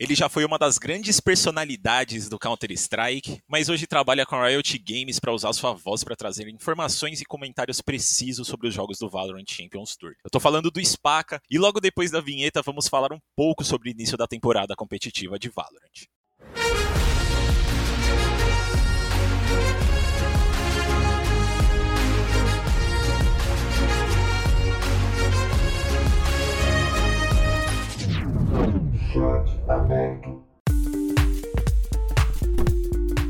Ele já foi uma das grandes personalidades do Counter-Strike, mas hoje trabalha com a Riot Games para usar sua voz para trazer informações e comentários precisos sobre os jogos do Valorant Champions Tour. Eu tô falando do Spaca e logo depois da vinheta vamos falar um pouco sobre o início da temporada competitiva de Valorant. Aberto.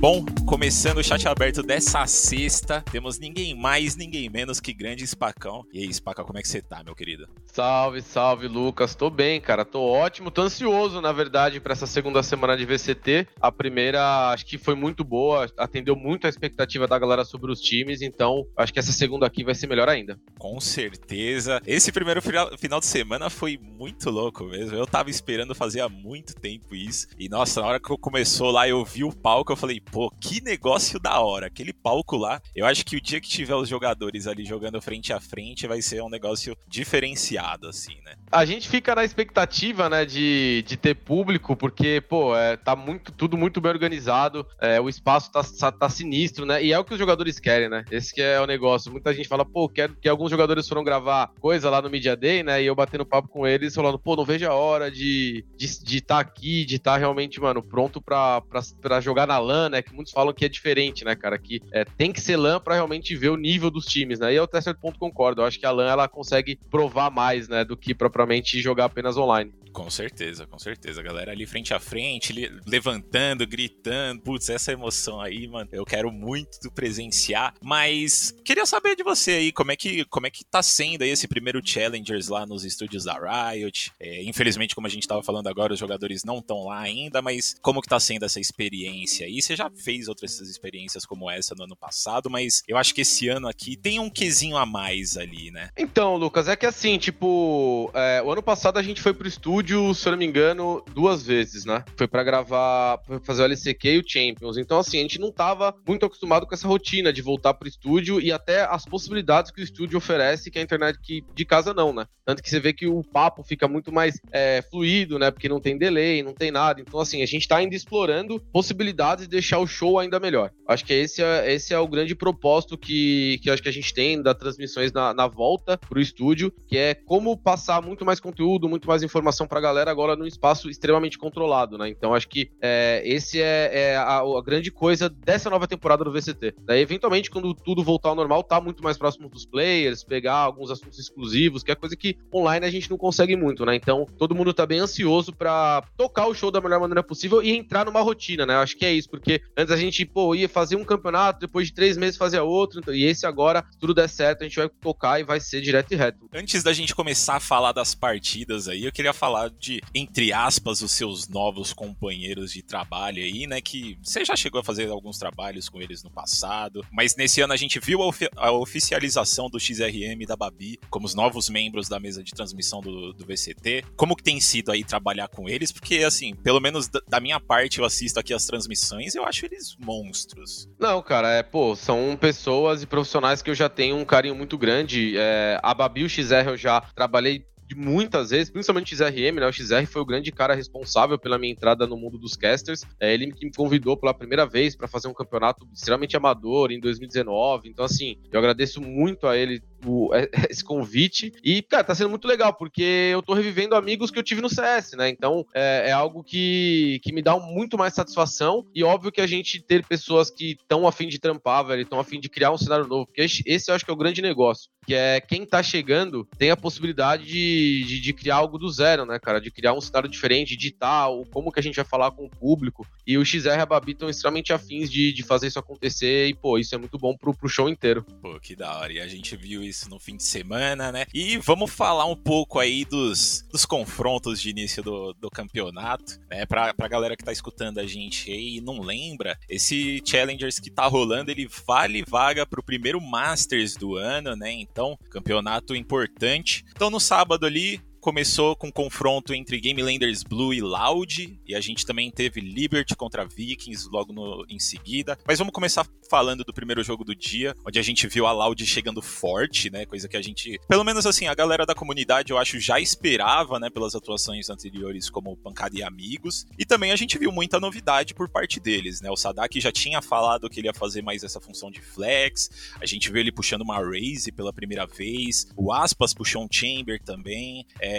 Bom, começando o chat aberto dessa sexta, temos ninguém mais, ninguém menos que grande Spacão. E aí, Spaca, como é que você tá, meu querido? Salve, salve, Lucas. Tô bem, cara. Tô ótimo. Tô ansioso, na verdade, para essa segunda semana de VCT. A primeira, acho que foi muito boa, atendeu muito a expectativa da galera sobre os times, então acho que essa segunda aqui vai ser melhor ainda. Com certeza. Esse primeiro final de semana foi muito louco mesmo. Eu tava esperando fazer há muito tempo isso. E nossa, na hora que eu começou lá, eu vi o palco, eu falei, pô, que negócio da hora. Aquele palco lá, eu acho que o dia que tiver os jogadores ali jogando frente a frente vai ser um negócio diferenciado, assim, né? A gente fica na expectativa, né, de, de ter público, porque, pô, é, tá muito, tudo muito bem organizado, é, o espaço tá, tá, sinistro, né? E é o que os jogadores querem, né? Esse que é o negócio. Muita gente fala, pô, quero que alguns jogadores foram gravar coisa lá no Media Day, né? E eu batendo papo com eles, falando, pô, não vejo a hora de estar de, de tá aqui, de estar tá realmente, mano, pronto pra, pra, pra jogar na LAN, né? Né? Que muitos falam que é diferente, né, cara? Que é, tem que ser LAN para realmente ver o nível dos times, né? E eu até certo ponto concordo. Eu acho que a LAN ela consegue provar mais, né, do que propriamente jogar apenas online. Com certeza, com certeza. A galera ali frente a frente, levantando, gritando. Putz, essa emoção aí, mano, eu quero muito presenciar. Mas queria saber de você aí, como é que, como é que tá sendo aí esse primeiro Challengers lá nos estúdios da Riot? É, infelizmente, como a gente tava falando agora, os jogadores não estão lá ainda, mas como que tá sendo essa experiência aí? Você já fez outras experiências como essa no ano passado, mas eu acho que esse ano aqui tem um quesinho a mais ali, né? Então, Lucas, é que assim, tipo, é, o ano passado a gente foi pro estúdio estúdio, se eu não me engano, duas vezes, né? Foi para gravar, pra fazer o LCQ e o Champions. Então, assim, a gente não tava muito acostumado com essa rotina de voltar pro estúdio e até as possibilidades que o estúdio oferece que a internet que de casa não, né? Tanto que você vê que o papo fica muito mais é, fluido, né? Porque não tem delay, não tem nada. Então, assim, a gente tá ainda explorando possibilidades de deixar o show ainda melhor. Acho que esse é, esse é o grande propósito que, que acho que a gente tem das transmissões na, na volta pro estúdio, que é como passar muito mais conteúdo, muito mais informação pra galera agora num espaço extremamente controlado, né? Então acho que é, esse é, é a, a, grande coisa dessa nova temporada do VCT. Daí, eventualmente, quando tudo voltar ao normal, tá muito mais próximo dos players, pegar alguns assuntos exclusivos, que é coisa que online a gente não consegue muito, né? Então todo mundo tá bem ansioso para tocar o show da melhor maneira possível e entrar numa rotina, né? Acho que é isso, porque antes a gente, pô, ia fazer um campeonato, depois de três meses fazia outro, então, e esse agora, se tudo der certo, a gente vai tocar e vai ser direto e reto. Antes da gente começar a falar das partidas aí, eu queria falar falar de, entre aspas, os seus novos companheiros de trabalho aí, né? Que você já chegou a fazer alguns trabalhos com eles no passado, mas nesse ano a gente viu a, a oficialização do XRM e da Babi como os novos membros da mesa de transmissão do, do VCT. Como que tem sido aí trabalhar com eles? Porque, assim, pelo menos da minha parte, eu assisto aqui as transmissões eu acho eles monstros. Não, cara, é, pô, são pessoas e profissionais que eu já tenho um carinho muito grande. É, a Babi e o XR eu já trabalhei de muitas vezes, principalmente o XRM, né? O XR foi o grande cara responsável pela minha entrada no mundo dos casters. É ele que me convidou pela primeira vez para fazer um campeonato extremamente amador em 2019. Então, assim, eu agradeço muito a ele o, esse convite. E, cara, tá sendo muito legal, porque eu tô revivendo amigos que eu tive no CS, né? Então, é, é algo que, que me dá muito mais satisfação. E óbvio que a gente ter pessoas que estão afim de trampar, velho, estão afim de criar um cenário novo. Porque esse eu acho que é o grande negócio. Que é quem tá chegando tem a possibilidade de de, de, criar algo do zero, né, cara? De criar um cenário diferente, editar, como que a gente vai falar com o público. E o XR e a Babi estão extremamente afins de, de fazer isso acontecer. E, pô, isso é muito bom pro, pro show inteiro. Pô, que da hora. E a gente viu isso no fim de semana, né? E vamos falar um pouco aí dos, dos confrontos de início do, do campeonato, né? Pra, pra galera que tá escutando a gente aí e não lembra, esse Challengers que tá rolando, ele vale vaga pro primeiro Masters do ano, né? Então, campeonato importante. Então, no sábado ali, começou com um confronto entre Game Landers Blue e Loud, e a gente também teve Liberty contra Vikings logo no, em seguida. Mas vamos começar falando do primeiro jogo do dia, onde a gente viu a Loud chegando forte, né? Coisa que a gente, pelo menos assim, a galera da comunidade eu acho já esperava, né, pelas atuações anteriores como Pancada e Amigos. E também a gente viu muita novidade por parte deles, né? O Sadak já tinha falado que ele ia fazer mais essa função de flex. A gente viu ele puxando uma raise pela primeira vez. O Aspas puxou um chamber também. É,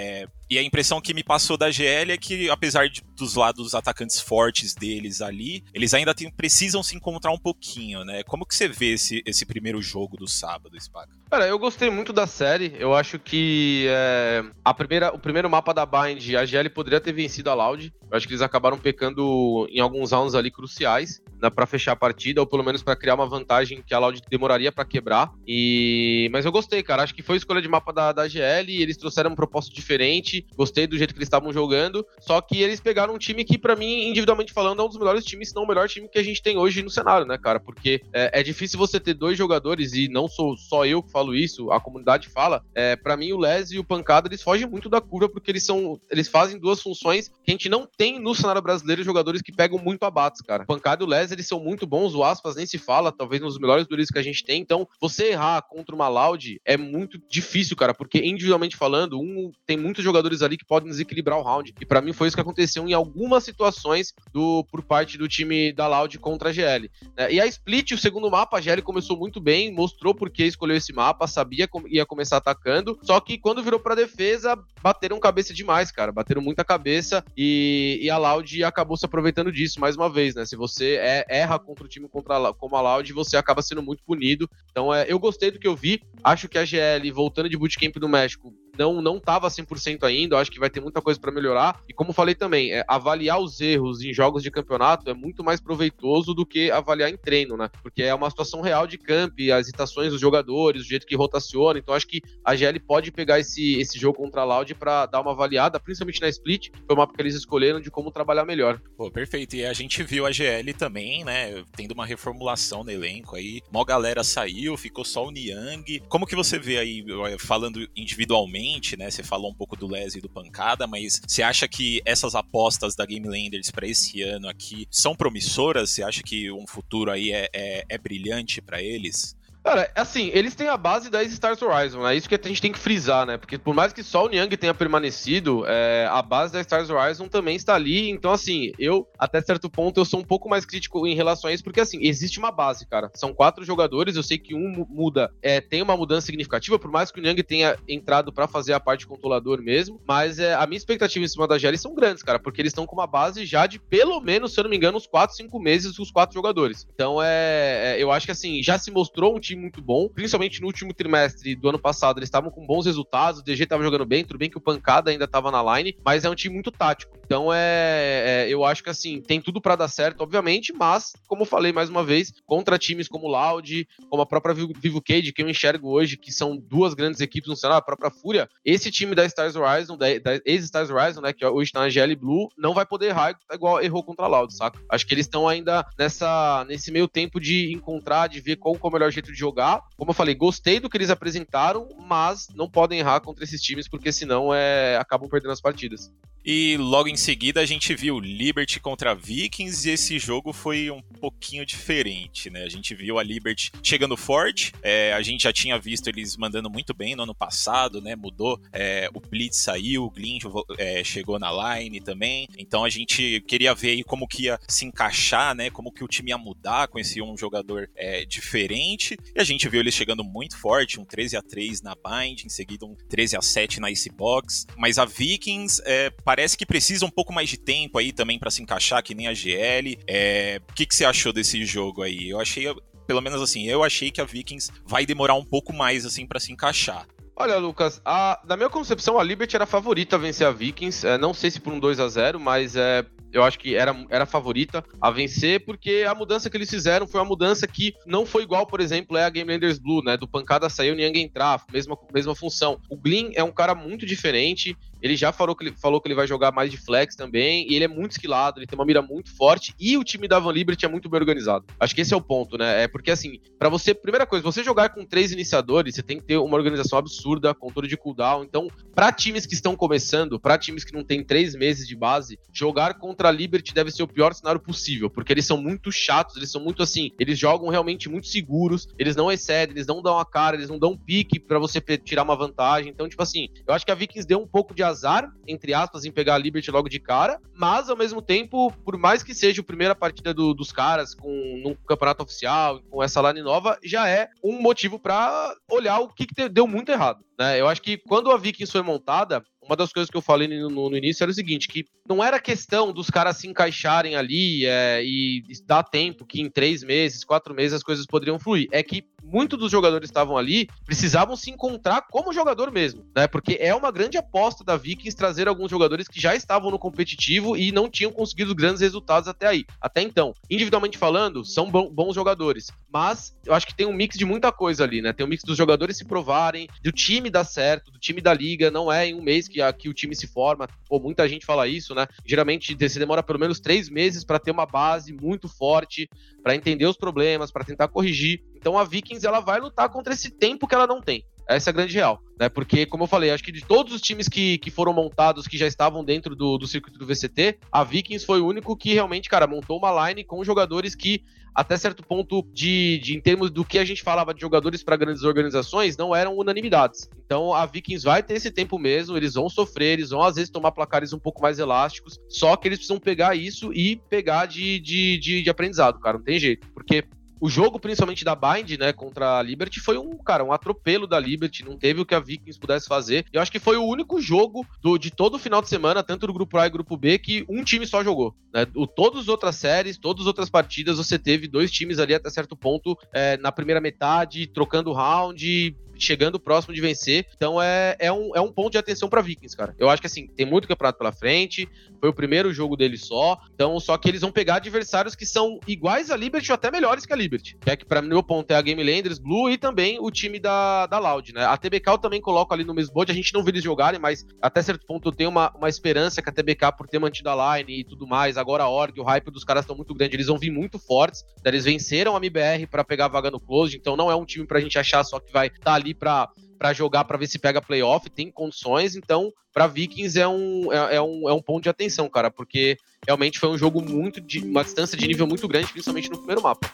e a impressão que me passou da GL é que, apesar de, dos lados atacantes fortes deles ali, eles ainda tem, precisam se encontrar um pouquinho, né? Como que você vê esse, esse primeiro jogo do sábado, Spaca? Cara, eu gostei muito da série. Eu acho que é, a primeira, o primeiro mapa da Bind, a GL poderia ter vencido a Loud. Eu acho que eles acabaram pecando em alguns rounds ali cruciais né, para fechar a partida, ou pelo menos para criar uma vantagem que a Loud demoraria para quebrar. E Mas eu gostei, cara. Acho que foi escolha de mapa da, da GL. Eles trouxeram um propósito diferente. Gostei do jeito que eles estavam jogando. Só que eles pegaram um time que, para mim, individualmente falando, é um dos melhores times, se não o melhor time que a gente tem hoje no cenário, né, cara? Porque é, é difícil você ter dois jogadores, e não sou só eu que falo falo isso, a comunidade fala, é, para mim o Les e o Pancada, eles fogem muito da curva porque eles são, eles fazem duas funções que a gente não tem no cenário brasileiro jogadores que pegam muito abates, cara. Pancada e o Les, eles são muito bons, o Aspas nem se fala, talvez nos melhores duelistas que a gente tem, então você errar contra uma Loud é muito difícil, cara, porque individualmente falando, um tem muitos jogadores ali que podem desequilibrar o round, e para mim foi isso que aconteceu em algumas situações do por parte do time da Loud contra a GL. Né? E a Split, o segundo mapa, a GL começou muito bem, mostrou por que escolheu esse mapa, mapa, sabia que ia começar atacando. Só que quando virou pra defesa, bateram cabeça demais, cara. Bateram muita cabeça e, e a Loud acabou se aproveitando disso mais uma vez, né? Se você é, erra contra o time contra, como a Loud, você acaba sendo muito punido. Então, é, eu gostei do que eu vi. Acho que a GL, voltando de bootcamp do México, não não estava 100% ainda, acho que vai ter muita coisa para melhorar. E como falei também, é, avaliar os erros em jogos de campeonato é muito mais proveitoso do que avaliar em treino, né? Porque é uma situação real de camp, as hesitações dos jogadores, o jeito que rotaciona. Então acho que a GL pode pegar esse, esse jogo contra a Loud para dar uma avaliada, principalmente na split, foi o mapa que eles escolheram de como trabalhar melhor. Pô, perfeito. E a gente viu a GL também, né, tendo uma reformulação no elenco aí. Mó galera saiu, ficou só o Niang. Como que você vê aí, falando individualmente, né? Você falou um pouco do Les e do Pancada, mas você acha que essas apostas da Game Landers para esse ano aqui são promissoras? Você acha que um futuro aí é, é, é brilhante para eles? Cara, assim, eles têm a base das Stars Horizon, é isso que a gente tem que frisar, né? Porque por mais que só o Niang tenha permanecido, é, a base da Stars Horizon também está ali. Então, assim, eu, até certo ponto, eu sou um pouco mais crítico em relação a isso, porque, assim, existe uma base, cara. São quatro jogadores, eu sei que um muda, é, tem uma mudança significativa, por mais que o Niang tenha entrado para fazer a parte controlador mesmo, mas é, a minha expectativa em cima da GL são grandes, cara, porque eles estão com uma base já de pelo menos, se eu não me engano, uns 4, 5 meses os quatro jogadores. Então, é, é eu acho que, assim, já se mostrou um time time muito bom, principalmente no último trimestre do ano passado, eles estavam com bons resultados, o DG estava jogando bem, tudo bem que o Pancada ainda estava na line, mas é um time muito tático. Então é, é eu acho que assim, tem tudo para dar certo, obviamente, mas como eu falei mais uma vez, contra times como Loud, como a própria Vivo Cage, que eu enxergo hoje, que são duas grandes equipes no cenário, a própria Fúria, esse time da Stars Horizon, da, da ex-Stars Horizon, né, que hoje está na GL Blue, não vai poder errar igual errou contra a Loud, saca? Acho que eles estão ainda nessa nesse meio tempo de encontrar, de ver qual é o melhor jeito de jogar. Como eu falei, gostei do que eles apresentaram, mas não podem errar contra esses times, porque senão é, acabam perdendo as partidas. E logo em seguida a gente viu Liberty contra Vikings e esse jogo foi um pouquinho diferente, né? A gente viu a Liberty chegando forte, é, a gente já tinha visto eles mandando muito bem no ano passado, né? Mudou, é, o Blitz saiu, o Glyn é, chegou na line também, então a gente queria ver aí como que ia se encaixar, né? Como que o time ia mudar com esse um jogador é, diferente, e a gente viu eles chegando muito forte, um 13 a 3 na Bind, em seguida um 13 a 7 na Icebox, mas a Vikings é, parece que precisa um pouco mais de tempo aí também para se encaixar, que nem a GL. É, o que, que você achou desse jogo aí? Eu achei, pelo menos assim, eu achei que a Vikings vai demorar um pouco mais assim para se encaixar. Olha, Lucas, a, na minha concepção, a Liberty era a favorita a vencer a Vikings. É, não sei se por um 2 a 0 mas é, eu acho que era, era favorita a vencer, porque a mudança que eles fizeram foi uma mudança que não foi igual, por exemplo, é a Game Landers Blue, né? Do pancada saiu, Niang entrar, mesma, mesma função. O Glyn é um cara muito diferente, Ele já falou que ele, falou que ele vai jogar mais de flex também, e ele é muito esquilado, ele tem uma mira muito forte, e o time da Van Liberty é muito bem organizado. Acho que esse é o ponto, né? É porque, assim, para você, primeira coisa, você jogar com três iniciadores, você tem que ter uma organização absurda, controle de cooldown. Então, para times que estão começando, para times que não têm três meses de base, jogar contra a Liberty deve ser o pior cenário possível, porque eles são muito chatos, eles são muito assim, eles jogam realmente muito seguros, eles não excedem, eles não dão a cara, eles não dão pique para você tirar uma vantagem. Então, tipo assim, eu acho que a Vikings deu um pouco de azar, entre aspas, em pegar a Liberty logo de cara, mas ao mesmo tempo, por mais que seja a primeira partida do, dos caras com num campeonato oficial, com essa line nova, já é um motivo para olhar o que, que deu muito errado. Né? Eu acho que quando a Vikings foi montada, uma das coisas que eu falei no, no, início era o seguinte, que não era questão dos caras se encaixarem ali é, e dar tempo, que em três meses, quatro meses as coisas poderiam fluir. É que muitos dos jogadores que estavam ali precisavam se encontrar como jogador mesmo, né? Porque é uma grande aposta da Vikings trazer alguns jogadores que já estavam no competitivo e não tinham conseguido grandes resultados até aí, até então. Individualmente falando, são bons jogadores, mas eu acho que tem um mix de muita coisa ali, né? Tem um mix dos jogadores se provarem, do time dar certo, do time da liga, não é em um mês que, que o time se forma. Pô, muita gente fala isso, né? Geralmente você demora pelo menos três meses para ter uma base muito forte, para entender os problemas, para tentar corrigir. Então a Vikings ela vai lutar contra esse tempo que ela não tem. Essa é a grande real, né? Porque, como eu falei, acho que de todos os times que, que foram montados, que já estavam dentro do, do circuito do VCT, a Vikings foi o único que realmente, cara, montou uma line com jogadores que, até certo ponto, de, de em termos do que a gente falava de jogadores para grandes organizações, não eram unanimidades. Então a Vikings vai ter esse tempo mesmo, eles vão sofrer, eles vão às vezes tomar placares um pouco mais elásticos, só que eles precisam pegar isso e pegar de, de, de, de aprendizado, cara, não tem jeito. Porque o jogo, principalmente da Bind, né, contra a Liberty, foi um, cara, um atropelo da Liberty, não teve o que a Vikings pudesse fazer. Eu acho que foi o único jogo do, de todo o final de semana, tanto do grupo A e grupo B, que um time só jogou. Né? O, todas as outras séries, todas as outras partidas, você teve dois times ali até certo ponto é, na primeira metade, trocando round, chegando próximo de vencer. Então é, é, um, é um ponto de atenção para Vikings, cara. Eu acho que assim, tem muito campeonato pela frente, foi o primeiro jogo deles só. Então, só que eles vão pegar adversários que são iguais a Liberty ou até melhores que a Liberty. Que é que, para meu ponto, é a Game Landers, Blue e também o time da, da Loud, né? A TBK eu também coloco ali no mesmo board. A gente não viu eles jogarem, mas até certo ponto eu tenho uma, uma esperança que a TBK, por ter mantido a line e tudo mais, agora a org, o hype dos caras estão muito grande, eles vão vir muito fortes. Eles venceram a MBR para pegar a vaga no close, então não é um time pra gente achar só que vai estar tá ali pra para jogar para ver se pega playoff, tem condições, então para Vikings é um, é, é, um, é um ponto de atenção, cara, porque realmente foi um jogo muito de uma distância de nível muito grande, principalmente no primeiro mapa.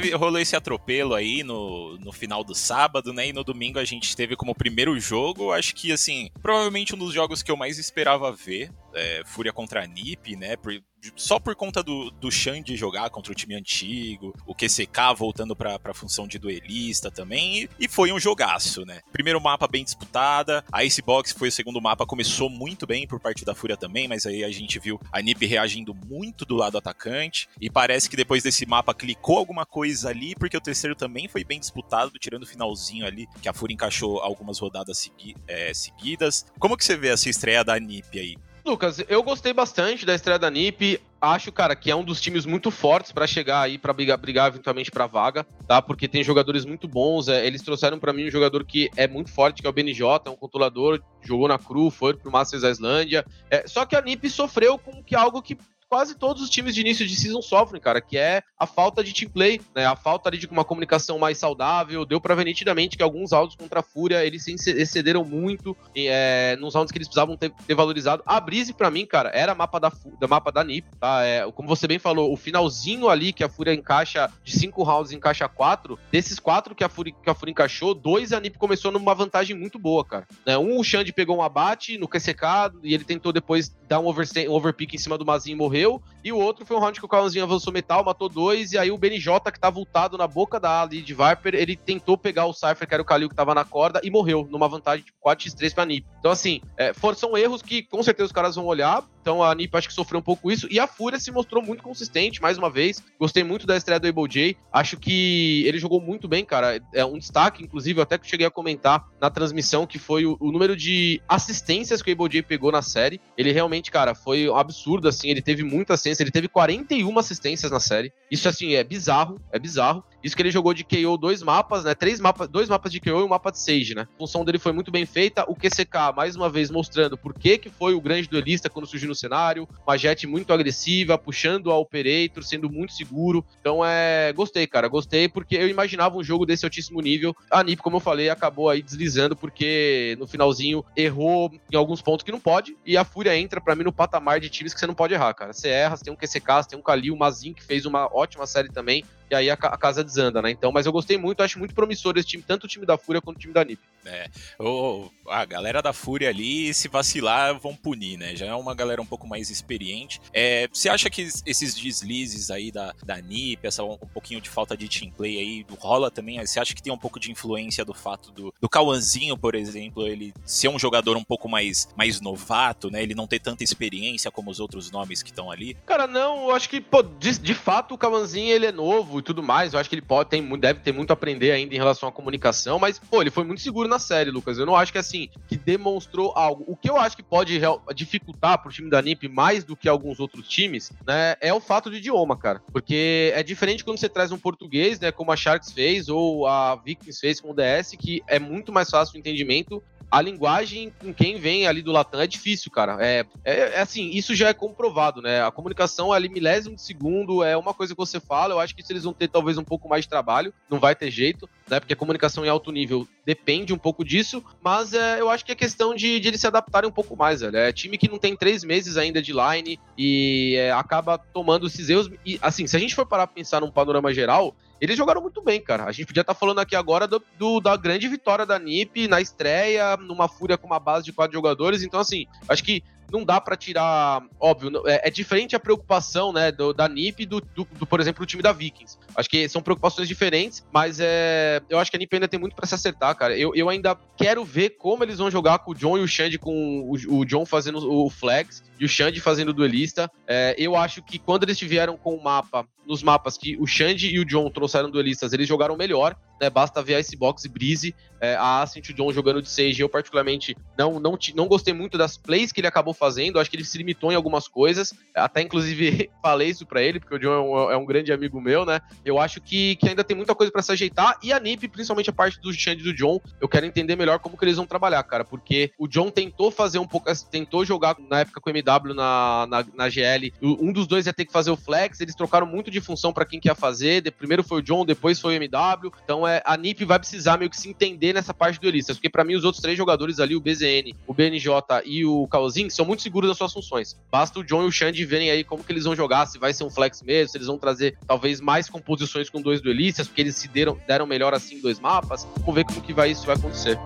Teve, rolou esse atropelo aí no, no final do sábado, né? E no domingo a gente teve como primeiro jogo, acho que, assim, provavelmente um dos jogos que eu mais esperava ver. É, Fúria contra a NiP, né? Por, só por conta do, do Xande jogar contra o time antigo, o QCK voltando pra, pra função de duelista também, e, e foi um jogaço, né? Primeiro mapa bem disputada, a Icebox foi o segundo mapa, começou muito bem por parte da Fúria também, mas aí a gente viu a NiP reagindo muito do lado atacante, e parece que depois desse mapa clicou alguma coisa ali, porque o terceiro também foi bem disputado, tirando o finalzinho ali, que a Fúria encaixou algumas rodadas segui é, seguidas. Como que você vê essa estreia da NiP aí? Lucas, eu gostei bastante da estreia da NiP. Acho, cara, que é um dos times muito fortes para chegar aí para brigar, brigar eventualmente para vaga, tá? Porque tem jogadores muito bons. É, eles trouxeram para mim um jogador que é muito forte, que é o BNJ, é um controlador, jogou na Cru, foi pro Masters da Islândia. É, só que a NiP sofreu com que algo que quase todos os times de início de season sofrem, cara, que é a falta de team play, né? A falta ali de uma comunicação mais saudável. Deu pra ver nitidamente que alguns áudios contra a Fúria, eles se excederam muito é, nos rounds que eles precisavam ter, ter valorizado. A Brise, para mim, cara, era mapa da, da mapa da NiP, tá? É, como você bem falou, o finalzinho ali que a Fúria encaixa de cinco rounds, encaixa quatro. Desses quatro que a Fúria, que a Fúria encaixou, dois a NiP começou numa vantagem muito boa, cara. Né? Um, o Xande pegou um abate no QCK e ele tentou depois dar um, overpick em cima do Mazinho e morreu. E o outro foi um round que o Cauãzinho avançou metal, matou dois. E aí o BNJ, que tá voltado na boca da ali de Viper, ele tentou pegar o Cypher, que era o Kalil que tava na corda, e morreu, numa vantagem de 4x3 pra NiP. Então, assim, é, são erros que com certeza os caras vão olhar então a NiP acho que sofreu um pouco isso, e a Fúria se mostrou muito consistente, mais uma vez, gostei muito da estreia do Able J, acho que ele jogou muito bem, cara, é um destaque, inclusive, até cheguei a comentar na transmissão, que foi o, o número de assistências que o Able J pegou na série, ele realmente, cara, foi um absurdo, assim, ele teve muita assistência, ele teve 41 assistências na série, isso, assim, é bizarro, é bizarro, isso que ele jogou de KO dois mapas, né? Três mapas, dois mapas de KO e um mapa de Sage, né? A função dele foi muito bem feita. O QCK, mais uma vez, mostrando por que, que foi o grande duelista quando surgiu no cenário. Uma jet muito agressiva, puxando a Operator, sendo muito seguro. Então, é. Gostei, cara. Gostei porque eu imaginava um jogo desse altíssimo nível. A NiP, como eu falei, acabou aí deslizando porque no finalzinho errou em alguns pontos que não pode. E a Fúria entra, para mim, no patamar de times que você não pode errar, cara. Você erra, você tem um QCK, você tem um Kalil, o Mazin, que fez uma ótima série também e aí a, casa desanda, né? Então, mas eu gostei muito, acho muito promissor esse time, tanto o time da Fúria quanto o time da NiP. É, o, a galera da Fúria ali, se vacilar, vão punir, né? Já é uma galera um pouco mais experiente. É, você acha que esses deslizes aí da, da NiP, essa um, um pouquinho de falta de team play aí, do rola também, você acha que tem um pouco de influência do fato do, do Cauãzinho, por exemplo, ele ser um jogador um pouco mais, mais novato, né? Ele não ter tanta experiência como os outros nomes que estão ali? Cara, não, eu acho que, pô, de, de fato o Cauãzinho, ele é novo e tudo mais, eu acho que ele pode, tem, deve ter muito a aprender ainda em relação à comunicação, mas, pô, ele foi muito seguro na série, Lucas. Eu não acho que, assim, que demonstrou algo. O que eu acho que pode dificultar pro time da NiP mais do que alguns outros times, né, é o fato de idioma, cara. Porque é diferente quando você traz um português, né, como a Sharks fez ou a Vikings fez com o DS, que é muito mais fácil o entendimento a linguagem com quem vem ali do Latam é difícil, cara. É, é, é, assim, isso já é comprovado, né? A comunicação ali, milésimo de segundo, é uma coisa que você fala. Eu acho que isso eles vão ter talvez um pouco mais de trabalho, não vai ter jeito, né? Porque a comunicação em alto nível depende um pouco disso, mas é, eu acho que é questão de, de eles se adaptarem um pouco mais, velho. É time que não tem três meses ainda de line e é, acaba tomando esses erros. E, assim, se a gente for parar pra pensar num panorama geral, eles jogaram muito bem, cara. A gente podia estar tá falando aqui agora do, do, da grande vitória da NiP na estreia, numa fúria com uma base de quatro jogadores. Então, assim, acho que não dá para tirar. Óbvio, é, é, diferente a preocupação né, do, da NiP do, do, do, por exemplo, do time da Vikings. Acho que são preocupações diferentes, mas é, eu acho que a NiP ainda tem muito para se acertar, cara. Eu, eu ainda quero ver como eles vão jogar com o John e o Xande, com o, o John fazendo o flags e o Xande fazendo duelista. É, eu acho que quando eles tiveram com o mapa, nos mapas que o Xande e o John trouxeram duelistas, eles jogaram melhor né? Basta ver a Icebox e Breeze, é, a Ascent e o John jogando de Sage. Eu, particularmente, não, não, não gostei muito das plays que ele acabou fazendo. Acho que ele se limitou em algumas coisas. Até, inclusive, falei isso para ele, porque o John é um, é um, grande amigo meu, né? Eu acho que, que ainda tem muita coisa para se ajeitar. E a NiP, principalmente a parte do Xande e do John, eu quero entender melhor como que eles vão trabalhar, cara. Porque o John tentou fazer um pouco, tentou jogar na época com o MW na, na, na GL. Um dos dois ia ter que fazer o flex. Eles trocaram muito de função para quem que ia fazer. De, primeiro foi o John, depois foi o MW. Então é, a NiP vai precisar meio que se entender nessa parte duelistas, porque para mim os outros três jogadores ali, o BZN, o BNJ e o Kaozin, são muito seguros das suas funções. Basta o John e o Xande verem aí como que eles vão jogar, se vai ser um flex mesmo, se eles vão trazer talvez mais composições com dois duelistas, porque eles se deram, deram melhor assim em dois mapas. Vamos ver como que vai isso vai acontecer.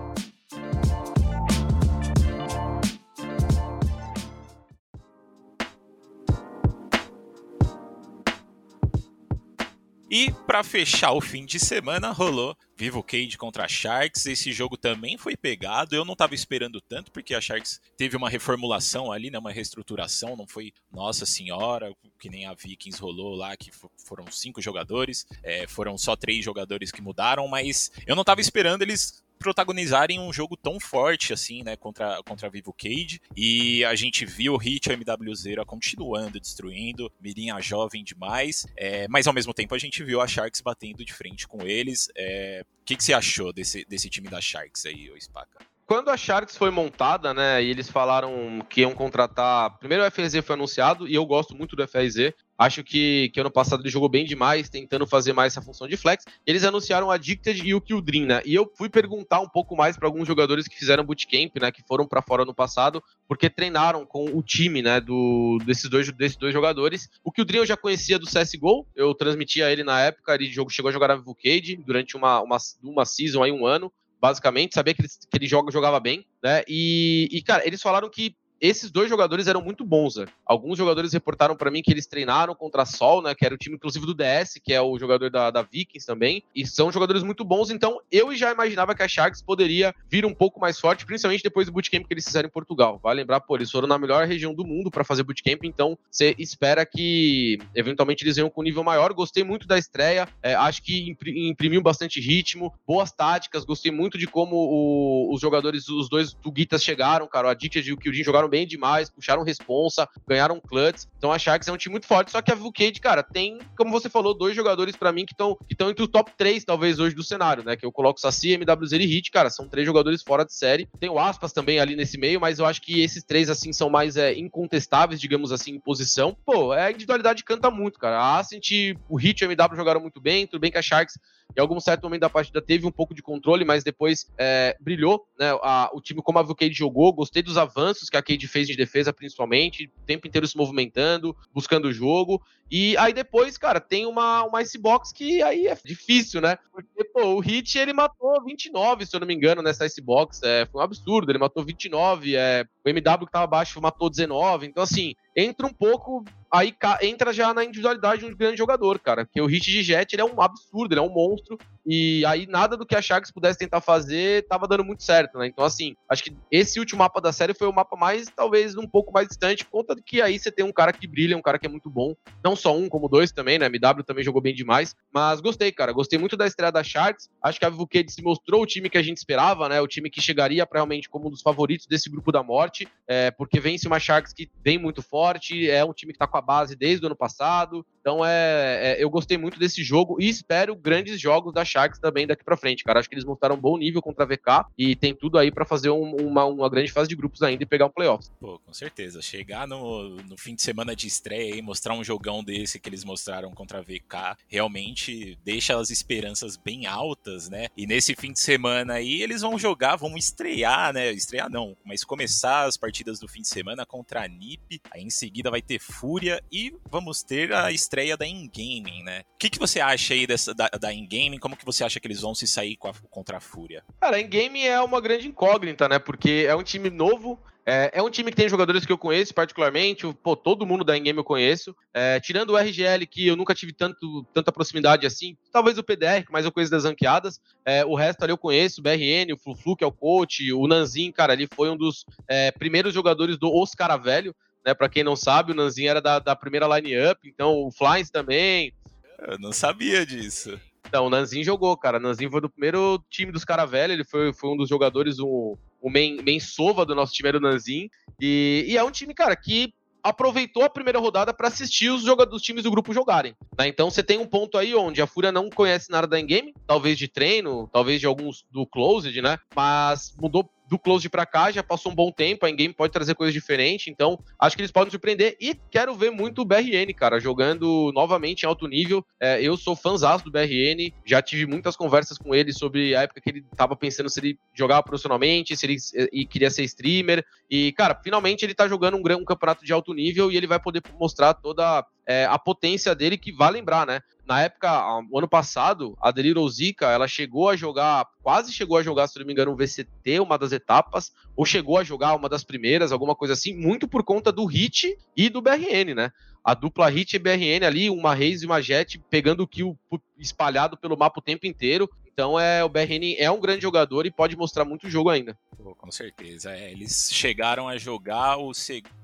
E para fechar o fim de semana, rolou Vivo Cage contra Sharks. Esse jogo também foi pegado. Eu não estava esperando tanto, porque a Sharks teve uma reformulação ali, né, uma reestruturação. Não foi, nossa senhora, que nem a Vikings rolou lá, que foram cinco jogadores. É, foram só três jogadores que mudaram, mas eu não estava esperando eles protagonizarem um jogo tão forte assim, né, contra, contra a Vivo Cage. E a gente viu o Hit o MWZ continuando destruindo, Mirinha jovem demais, é, mas ao mesmo tempo a gente viu a Sharks batendo de frente com eles. É, o que, que você achou desse, desse time da Sharks aí, o Spaca? quando a Sharks foi montada, né, e eles falaram que iam contratar. Primeiro o FRZ foi anunciado, e eu gosto muito do FRZ. Acho que, que ano passado ele jogou bem demais, tentando fazer mais essa função de flex. Eles anunciaram a Addicted e o Kildrin, né? E eu fui perguntar um pouco mais para alguns jogadores que fizeram bootcamp, né? Que foram para fora no passado, porque treinaram com o time, né? Do, desses, dois, desses dois jogadores. O Kildrin eu já conhecia do CSGO, eu transmitia ele na época, ele chegou a jogar na Vivo Cage durante uma, uma, uma season aí, um ano basicamente, sabia que ele, que ele joga, jogava bem, né? E, e, cara, eles falaram que esses dois jogadores eram muito bons, né? Alguns jogadores reportaram para mim que eles treinaram contra a Sol, né? Que era o time, inclusive, do DS, que é o jogador da, da Vikings também. E são jogadores muito bons, então eu já imaginava que a Sharks poderia vir um pouco mais forte, principalmente depois do bootcamp que eles fizeram em Portugal. Vai lembrar, pô, eles foram na melhor região do mundo para fazer bootcamp, então você espera que eventualmente eles venham com um nível maior. Gostei muito da estreia, é, acho que imprimiu bastante ritmo, boas táticas, gostei muito de como o, os jogadores, os dois Tuguitas chegaram, cara. O Adicted e o Kyujin jogaram bem demais, puxaram responsa, ganharam clutch. Então a Sharks é um time muito forte, só que a Vulcade, cara, tem, como você falou, dois jogadores para mim que estão que entre o top 3, talvez, hoje do cenário, né? Que eu coloco Saci, MWZ e Hit, cara, são três jogadores fora de série. Tem o Aspas também ali nesse meio, mas eu acho que esses três, assim, são mais é, incontestáveis, digamos assim, em posição. Pô, a individualidade canta muito, cara. A Ascent, o Hit e o MW jogaram muito bem, tudo bem que a Sharks em algum certo momento da partida teve um pouco de controle, mas depois é, brilhou, né? A, o time como a Cade jogou, gostei dos avanços que a Cade fez de defesa, principalmente, o tempo inteiro se movimentando, buscando o jogo. E aí depois, cara, tem uma, uma Icebox que aí é difícil, né? Porque, pô, o Hit, ele matou 29, se eu não me engano, nessa Icebox. É, foi um absurdo, ele matou 29, é, o MW que tava abaixo matou 19. Então, assim, entra um pouco aí entra já na individualidade de um grande jogador, cara. Porque o hit de jet ele é um absurdo, ele é um monstro. E aí nada do que a Sharks pudesse tentar fazer tava dando muito certo, né? Então, assim, acho que esse último mapa da série foi o mapa mais, talvez, um pouco mais distante, conta de que aí você tem um cara que brilha, um cara que é muito bom. Não só um, como dois também, né? MW também jogou bem demais. Mas gostei, cara. Gostei muito da estreia da Sharks. Acho que a Vuked se mostrou o time que a gente esperava, né? O time que chegaria pra, realmente como um dos favoritos desse grupo da morte. É, porque vence uma Sharks que vem muito forte, é um time que tá com a base desde o ano passado. Então é, é, eu gostei muito desse jogo e espero grandes jogos da Sharks também daqui para frente, cara. Acho que eles mostraram um bom nível contra a VK e tem tudo aí para fazer um, uma, uma grande fase de grupos ainda e pegar um playoffs. Pô, com certeza. Chegar no, no fim de semana de estreia e mostrar um jogão desse que eles mostraram contra a VK realmente deixa as esperanças bem altas, né? E nesse fim de semana aí eles vão jogar, vão estrear, né? Estrear não, mas começar as partidas do fim de semana contra a NiP. Aí em seguida vai ter Fúria e vamos ter a estreia estreia da In-Gaming, né? O que, que você acha aí dessa, da, da In-Gaming? Como que você acha que eles vão se sair a, contra a Fúria? Cara, a In-Gaming é uma grande incógnita, né? Porque é um time novo, é, é, um time que tem jogadores que eu conheço particularmente, pô, todo mundo da Ingame eu conheço. É, tirando o RGL, que eu nunca tive tanto, tanta proximidade assim, talvez o PDR, mas eu conheço das ranqueadas. É, o resto ali eu conheço, o BRN, o Flu que é o coach, o Nanzin, cara, ele foi um dos é, primeiros jogadores do Oscar Velho né? Para quem não sabe, o Nanzinho era da, da primeira line-up, então o Flyers também. Eu não sabia disso. Então, o Nanzinho jogou, cara. O Nanzinho foi do primeiro time dos caras velhos, ele foi, foi um dos jogadores, o, o main, main sova do nosso time era o Nanzinho. E, e é um time, cara, que aproveitou a primeira rodada para assistir os jogadores dos times do grupo jogarem. Né? Então você tem um ponto aí onde a Fúria não conhece nada da game, talvez de treino, talvez de alguns do closed, né? Mas mudou do close para cá, já passou um bom tempo, a in-game pode trazer coisas diferentes, então acho que eles podem surpreender e quero ver muito o BRN, cara, jogando novamente em alto nível. É, eu sou fãzaço do BRN, já tive muitas conversas com ele sobre a época que ele tava pensando se ele jogava profissionalmente, se ele e queria ser streamer, e cara, finalmente ele tá jogando um, um campeonato de alto nível e ele vai poder mostrar toda é, a potência dele, que vai lembrar, né? Na época, o ano passado, a Deliro Zika, ela chegou a jogar, quase chegou a jogar, se não me engano, um VCT, uma das etapas, ou chegou a jogar uma das primeiras, alguma coisa assim, muito por conta do Hit e do BRN, né? A dupla Hit e BRN ali, uma Reis e uma Jet, pegando o kill espalhado pelo mapa o tempo inteiro. Então é o BRN é um grande jogador e pode mostrar muito jogo ainda. Pô, com certeza. É, eles chegaram a jogar o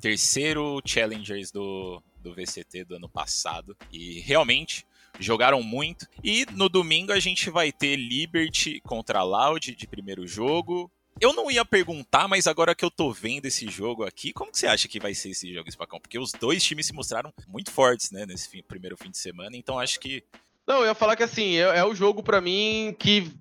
terceiro Challengers do, do VCT do ano passado. E realmente jogaram muito. E no domingo a gente vai ter Liberty contra Loud de primeiro jogo. Eu não ia perguntar, mas agora que eu tô vendo esse jogo aqui, como que você acha que vai ser esse jogo, Spacão? Porque os dois times se mostraram muito fortes, né, nesse fim, primeiro fim de semana, então acho que. Não, eu ia falar que assim, é, é o jogo para mim que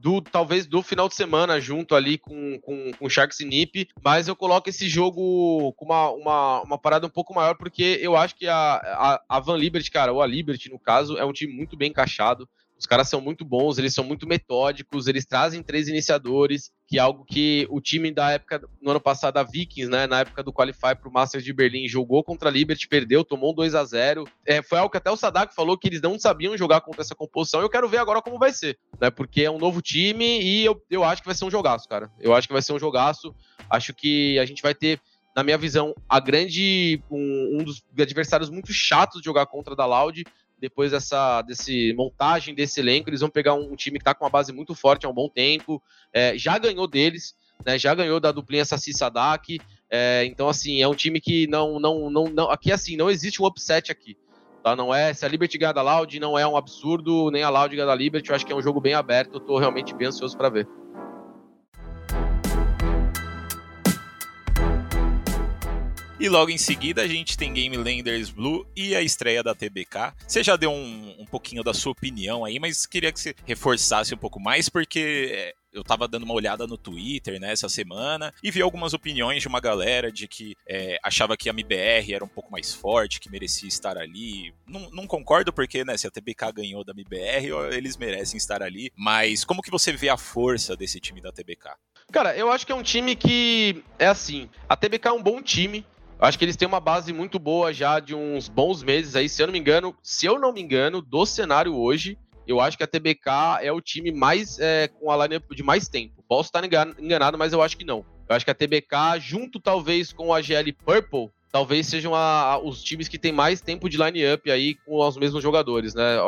do talvez do final de semana junto ali com, com, com Sharks e Nip, mas eu coloco esse jogo com uma, uma, uma parada um pouco maior, porque eu acho que a, a, a Van Liberty, cara, ou a Liberty no caso, é um time muito bem encaixado. Os caras são muito bons, eles são muito metódicos, eles trazem três iniciadores, que é algo que o time da época, no ano passado, a Vikings, né, na época do Qualify para o Masters de Berlim, jogou contra a Liberty, perdeu, tomou um 2 a 0 é, Foi algo que até o Sadak falou que eles não sabiam jogar contra essa composição. Eu quero ver agora como vai ser, né, porque é um novo time e eu, eu acho que vai ser um jogaço, cara. Eu acho que vai ser um jogaço. Acho que a gente vai ter na minha visão, a grande. um, um dos adversários muito chatos de jogar contra da Loud. Depois dessa desse montagem desse elenco, eles vão pegar um, um time que está com uma base muito forte há um bom tempo. É, já ganhou deles, né? Já ganhou da duplinha Sassi Sadak. É, então, assim, é um time que não, não, não, não. Aqui, assim, não existe um upset aqui. Tá? Não é. Se a Liberty ganhar da Loud, não é um absurdo, nem a Loud ganhar da Liberty. Eu acho que é um jogo bem aberto. Eu tô realmente bem ansioso para ver. E logo em seguida a gente tem Game Landers Blue e a estreia da TBK. Você já deu um, um pouquinho da sua opinião aí, mas queria que você reforçasse um pouco mais, porque é, eu tava dando uma olhada no Twitter, né, essa semana, e vi algumas opiniões de uma galera de que é, achava que a MBR era um pouco mais forte, que merecia estar ali. Não, não, concordo, porque, né, se a TBK ganhou da MBR, eles merecem estar ali. Mas como que você vê a força desse time da TBK? Cara, eu acho que é um time que é assim. A TBK é um bom time. Acho que eles têm uma base muito boa já de uns bons meses aí, se eu não me engano, se eu não me engano, do cenário hoje, eu acho que a TBK é o time mais é, com a lineup de mais tempo. Posso estar enganado, mas eu acho que não. Eu acho que a TBK, junto talvez com a GL Purple, talvez sejam a, a, os times que têm mais tempo de line-up aí com os mesmos jogadores, né?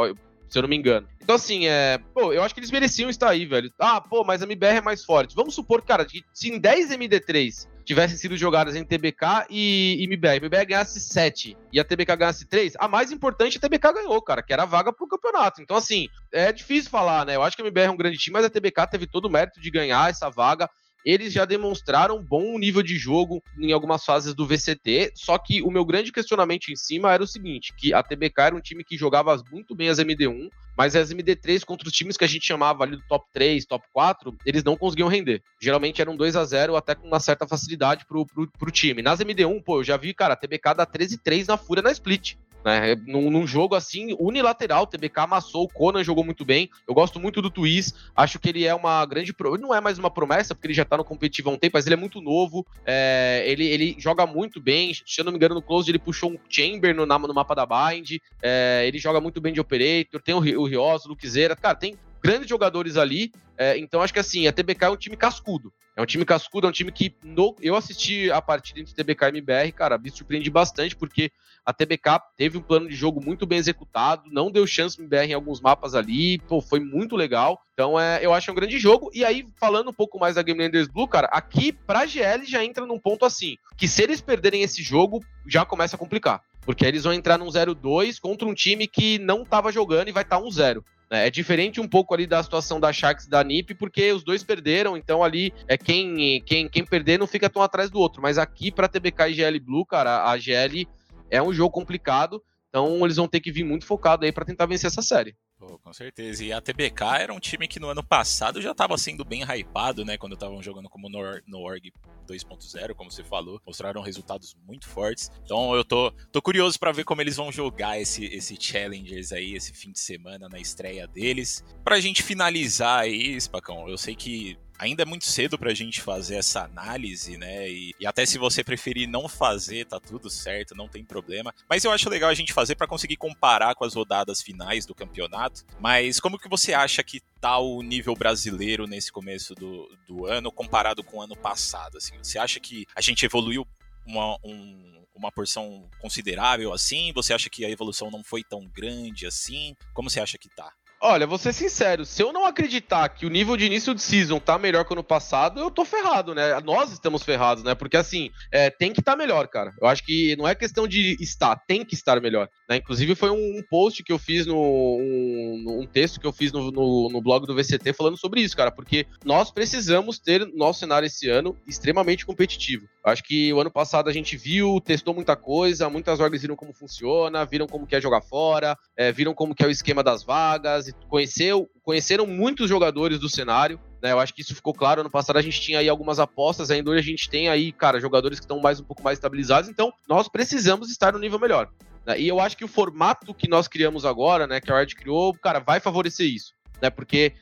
Se eu não me engano. Então, assim, é. Pô, eu acho que eles mereciam estar aí, velho. Ah, pô, mas a MBR é mais forte. Vamos supor, cara, que se em 10 MD3 tivessem sido jogadas em TBK e, e MBR. MBR ganhasse 7 e a TBK ganhasse 3, a mais importante a TBK ganhou, cara, que era a vaga pro campeonato. Então, assim, é difícil falar, né? Eu acho que a MBR é um grande time, mas a TBK teve todo o mérito de ganhar essa vaga eles já demonstraram bom nível de jogo em algumas fases do VCT, só que o meu grande questionamento em cima era o seguinte, que a TBK era um time que jogava muito bem as MD1, mas as MD3 contra os times que a gente chamava ali do top 3, top 4, eles não conseguiam render. Geralmente eram 2 a 0 até com uma certa facilidade pro, pro, pro time. Nas MD1, pô, eu já vi, cara, a TBK dá 13-3 na fúria na split. Né? Num, num, jogo assim, unilateral, o TBK amassou, o Conan jogou muito bem. Eu gosto muito do Twist, acho que ele é uma grande. Pro... Ele não é mais uma promessa, porque ele já tá no competitivo há um tempo, mas ele é muito novo. É... Ele, ele joga muito bem. Se eu não me engano, no Close ele puxou um Chamber no, no mapa da Bind. É... Ele joga muito bem de Operator. Tem o, o Rios, o. Cara, tem grandes jogadores ali. É, então acho que assim, a TBK é um time cascudo. É um time cascudo, é um time que no, eu assisti a partida entre TBK e MBR, cara, me surpreendi bastante, porque a TBK teve um plano de jogo muito bem executado, não deu chance pro MBR em alguns mapas ali, pô, foi muito legal. Então é, eu acho um grande jogo. E aí, falando um pouco mais da Game Landers Blue, cara, aqui pra GL já entra num ponto assim, que se eles perderem esse jogo, já começa a complicar. Porque eles vão entrar num 0-2 contra um time que não tava jogando e vai estar tá 1-0. É diferente um pouco ali da situação da Sharks e da NiP, porque os dois perderam, então ali é quem, quem, quem perder não fica tão atrás do outro. Mas aqui para TBK e GL Blue, cara, a GL é um jogo complicado, então eles vão ter que vir muito focado aí para tentar vencer essa série. Pô, com certeza. E a TBK era um time que no ano passado já estava sendo bem hypado, né? Quando estavam jogando como no, no Org 2.0, como você falou. Mostraram resultados muito fortes. Então eu tô, tô curioso para ver como eles vão jogar esse, esse Challengers aí, esse fim de semana na estreia deles. Pra gente finalizar aí, Spacão, eu sei que ainda é muito cedo para a gente fazer essa análise, né? E, e, até se você preferir não fazer, tá tudo certo, não tem problema. Mas eu acho legal a gente fazer para conseguir comparar com as rodadas finais do campeonato. Mas como que você acha que tá o nível brasileiro nesse começo do, do ano comparado com o ano passado? Assim, você acha que a gente evoluiu uma, um, uma porção considerável assim? Você acha que a evolução não foi tão grande assim? Como você acha que tá? Olha, vou ser sincero, se eu não acreditar que o nível de início de season tá melhor que o ano passado, eu tô ferrado, né? Nós estamos ferrados, né? Porque assim, é, tem que estar tá melhor, cara. Eu acho que não é questão de estar, tem que estar melhor. Né? Inclusive, foi um, post que eu fiz no. Um, um texto que eu fiz no, no, no, blog do VCT falando sobre isso, cara. Porque nós precisamos ter nosso cenário esse ano extremamente competitivo. Eu acho que o ano passado a gente viu, testou muita coisa, muitas orgs viram como funciona, viram como quer jogar fora, é, viram como que é o esquema das vagas conheceu, conheceram muitos jogadores do cenário. Né, eu acho que isso ficou claro. Ano passado a gente tinha aí algumas apostas, ainda hoje a gente tem aí, cara, jogadores que estão mais um pouco mais estabilizados. Então, nós precisamos estar no nível melhor. Né, e eu acho que o formato que nós criamos agora, né, que a Riot criou, cara, vai favorecer isso. Né, porque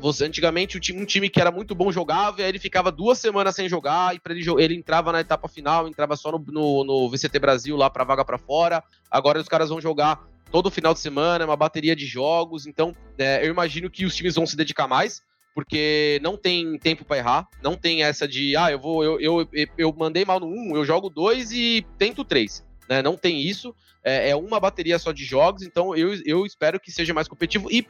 você, antigamente um time que era muito bom jogava, e aí ele ficava duas semanas sem jogar, e para ele, ele entrava na etapa final, entrava só no, no, no VCT Brasil lá para vaga para fora. Agora os caras vão jogar todo final de semana, uma bateria de jogos. Então, é, eu imagino que os times vão se dedicar mais porque não tem tempo para errar, não tem essa de, ah, eu vou, eu, eu, eu mandei mal no 1, eu jogo 2 e tento 3. Né? Não tem isso, é, é, uma bateria só de jogos, então eu, eu espero que seja mais competitivo. E,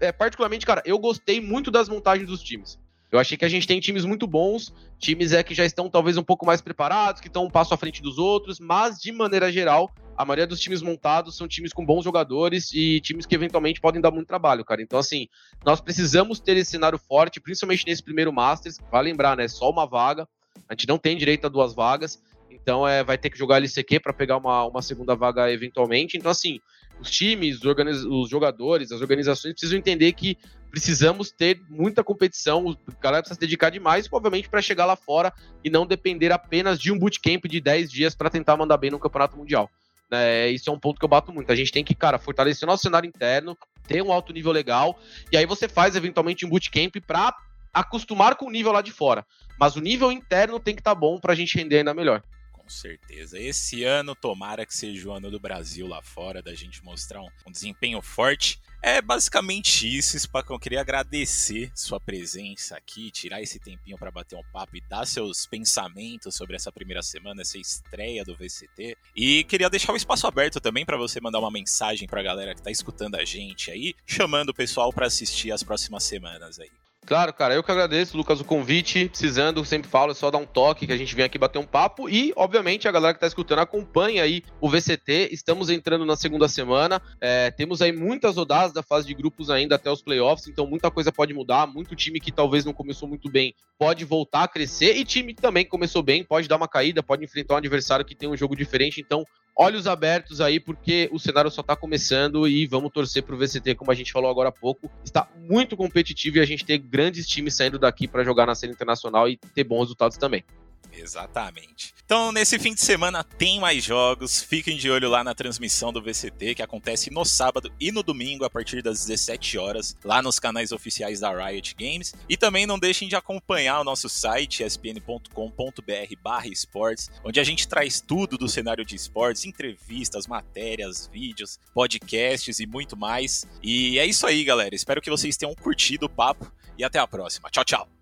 é, particularmente, cara, eu gostei muito das montagens dos times. Eu achei que a gente tem times muito bons, times é que já estão talvez um pouco mais preparados, que estão um passo à frente dos outros, mas de maneira geral, a maioria dos times montados são times com bons jogadores e times que eventualmente podem dar muito trabalho, cara. Então, assim, nós precisamos ter esse cenário forte, principalmente nesse primeiro Masters. Vai lembrar, né? Só uma vaga. A gente não tem direito a duas vagas. Então, é, vai ter que jogar LCQ para pegar uma, uma segunda vaga eventualmente. Então, assim, os times, os, os jogadores, as organizações precisam entender que precisamos ter muita competição, o cara precisa se dedicar demais, obviamente, para chegar lá fora e não depender apenas de um bootcamp de 10 dias para tentar mandar bem no campeonato mundial. É, isso é um ponto que eu bato muito. A gente tem que, cara, fortalecer nosso cenário interno, ter um alto nível legal, e aí você faz eventualmente um bootcamp para acostumar com o nível lá de fora. Mas o nível interno tem que estar tá bom para a gente render ainda melhor. Com certeza. Esse ano, tomara que seja o ano do Brasil lá fora, da gente mostrar um, um desempenho forte. É basicamente isso, Spacão. Queria agradecer sua presença aqui, tirar esse tempinho para bater um papo e dar seus pensamentos sobre essa primeira semana, essa estreia do VCT. E queria deixar o espaço aberto também para você mandar uma mensagem para a galera que está escutando a gente aí, chamando o pessoal para assistir as próximas semanas aí. Claro, cara, eu que agradeço, Lucas, o convite. Precisando, sempre falo, é só dar um toque que a gente vem aqui bater um papo. E, obviamente, a galera que tá escutando acompanha aí o VCT. Estamos entrando na segunda semana. É, temos aí muitas rodadas da fase de grupos ainda até os playoffs, então muita coisa pode mudar. Muito time que talvez não começou muito bem pode voltar a crescer. E time que também começou bem pode dar uma caída, pode enfrentar um adversário que tem um jogo diferente. Então, olhos abertos aí, porque o cenário só tá começando e vamos torcer pro VCT, como a gente falou agora há pouco. Está muito competitivo e a gente tem grandes times saindo daqui para jogar na cena internacional e ter bons resultados também. Exatamente. Então, nesse fim de semana tem mais jogos. Fiquem de olho lá na transmissão do VCT, que acontece no sábado e no domingo, a partir das 17 horas, lá nos canais oficiais da Riot Games. E também não deixem de acompanhar o nosso site, espn.com.br esportes, onde a gente traz tudo do cenário de esportes, entrevistas, matérias, vídeos, podcasts e muito mais. E é isso aí, galera. Espero que vocês tenham curtido o papo e até a próxima. Tchau, tchau!